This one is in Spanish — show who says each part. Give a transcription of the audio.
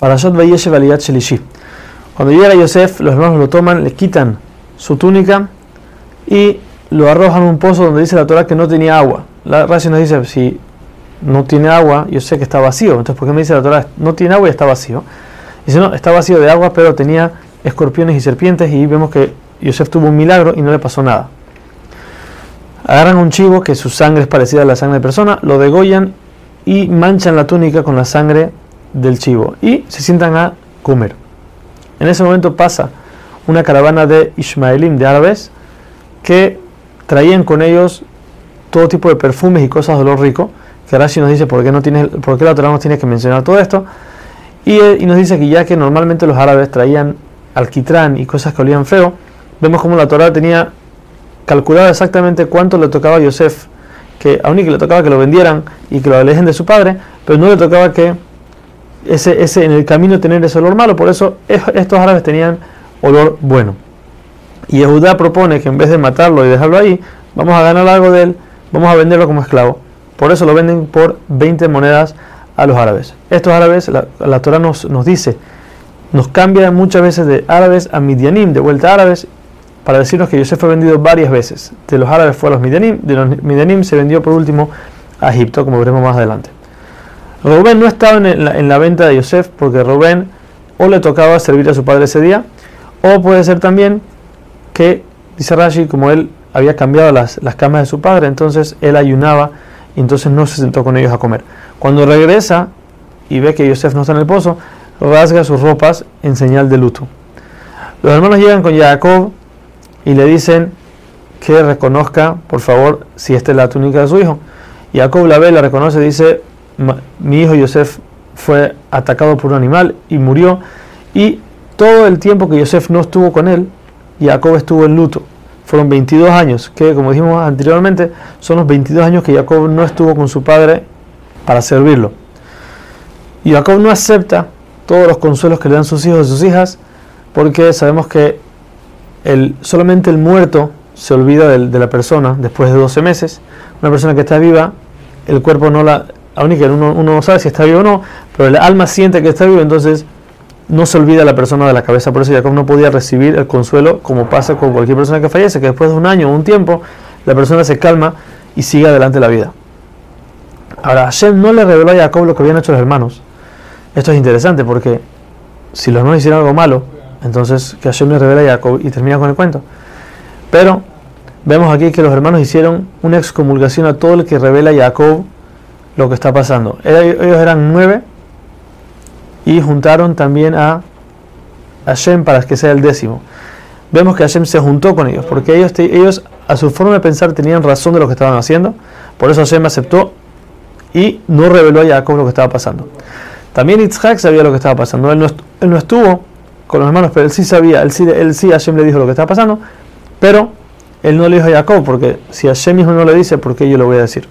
Speaker 1: Parashat Vayeshev Aliyat Shelishi. Cuando llega Yosef, los hermanos lo toman, le quitan su túnica y lo arrojan a un pozo donde dice la Torah que no tenía agua. La Rashi nos dice, si no tiene agua, yo sé que está vacío. Entonces, ¿por qué me dice la Torah, no tiene agua y está vacío? Dice, no, está vacío de agua, pero tenía escorpiones y serpientes y vemos que Yosef tuvo un milagro y no le pasó nada. Agarran un chivo que su sangre es parecida a la sangre de persona, lo degollan y manchan la túnica con la sangre del chivo y se sientan a comer. En ese momento pasa una caravana de Ismaelim, de árabes, que traían con ellos todo tipo de perfumes y cosas de olor rico. Que Rashi nos dice por qué, no tiene, por qué la Torah nos tiene que mencionar todo esto. Y, y, nos dice que ya que normalmente los árabes traían alquitrán y cosas que olían feo, vemos como la Torah tenía calculado exactamente cuánto le tocaba a Yosef, que y que le tocaba que lo vendieran y que lo alejen de su padre, pero no le tocaba que ese, ese, en el camino tener ese olor malo, por eso estos árabes tenían olor bueno. Y Judá propone que en vez de matarlo y dejarlo ahí, vamos a ganar algo de él, vamos a venderlo como esclavo. Por eso lo venden por 20 monedas a los árabes. Estos árabes, la, la Torah nos, nos dice, nos cambia muchas veces de árabes a midianim, de vuelta árabes, para decirnos que Yosef fue vendido varias veces. De los árabes fue a los midianim, de los midianim se vendió por último a Egipto, como veremos más adelante. Rubén no estaba en la, en la, venta de Yosef porque Rubén o le tocaba servir a su padre ese día, o puede ser también que, dice Rashi, como él había cambiado las, las camas de su padre, entonces él ayunaba y entonces no se sentó con ellos a comer. Cuando regresa y ve que Yosef no está en el pozo, rasga sus ropas en señal de luto. Los hermanos llegan con Jacob y le dicen que reconozca, por favor, si esta es la túnica de su hijo. Jacob la ve, la reconoce, dice, mi hijo Yosef fue atacado por un animal y murió. Y todo el tiempo que Yosef no estuvo con él, Jacob estuvo en luto. Fueron 22 años, que como dijimos anteriormente, son los 22 años que Jacob no estuvo con su padre para servirlo. Y Jacob no acepta todos los consuelos que le dan sus hijos y sus hijas, porque sabemos que solamente el muerto se olvida de, de la persona después de 12 meses. Una persona que está viva, el cuerpo no la, aún que uno, uno, no sabe si está vivo o no, pero el alma siente que está vivo, entonces no se olvida la persona de la cabeza. Por eso Jacob no podía recibir el consuelo como pasa con cualquier persona que fallece, que después de un año o un tiempo, la persona se calma y sigue adelante la vida. Ahora, Hashem no le reveló a Jacob lo que habían hecho los hermanos. Esto es interesante porque si los hermanos hicieron algo malo, entonces que Hashem le revela a Jacob y termina con el cuento. Pero vemos aquí que los hermanos hicieron una excomulgación a todo el que revela a Jacob lo que está pasando. Ellos eran nueve y juntaron también a Hashem para que sea el décimo. Vemos que Hashem se juntó con ellos, porque ellos, ellos a su forma de pensar tenían razón de lo que estaban haciendo, por eso Hashem aceptó y no reveló a Jacob lo que estaba pasando. También Yitzhak sabía lo que estaba pasando, él no, él no estuvo con los hermanos, pero él sí sabía, él sí, él sí Hashem le dijo lo que estaba pasando, pero él no le dijo a Jacob, porque si Hashem mismo no le dice, ¿por qué yo le voy a decir?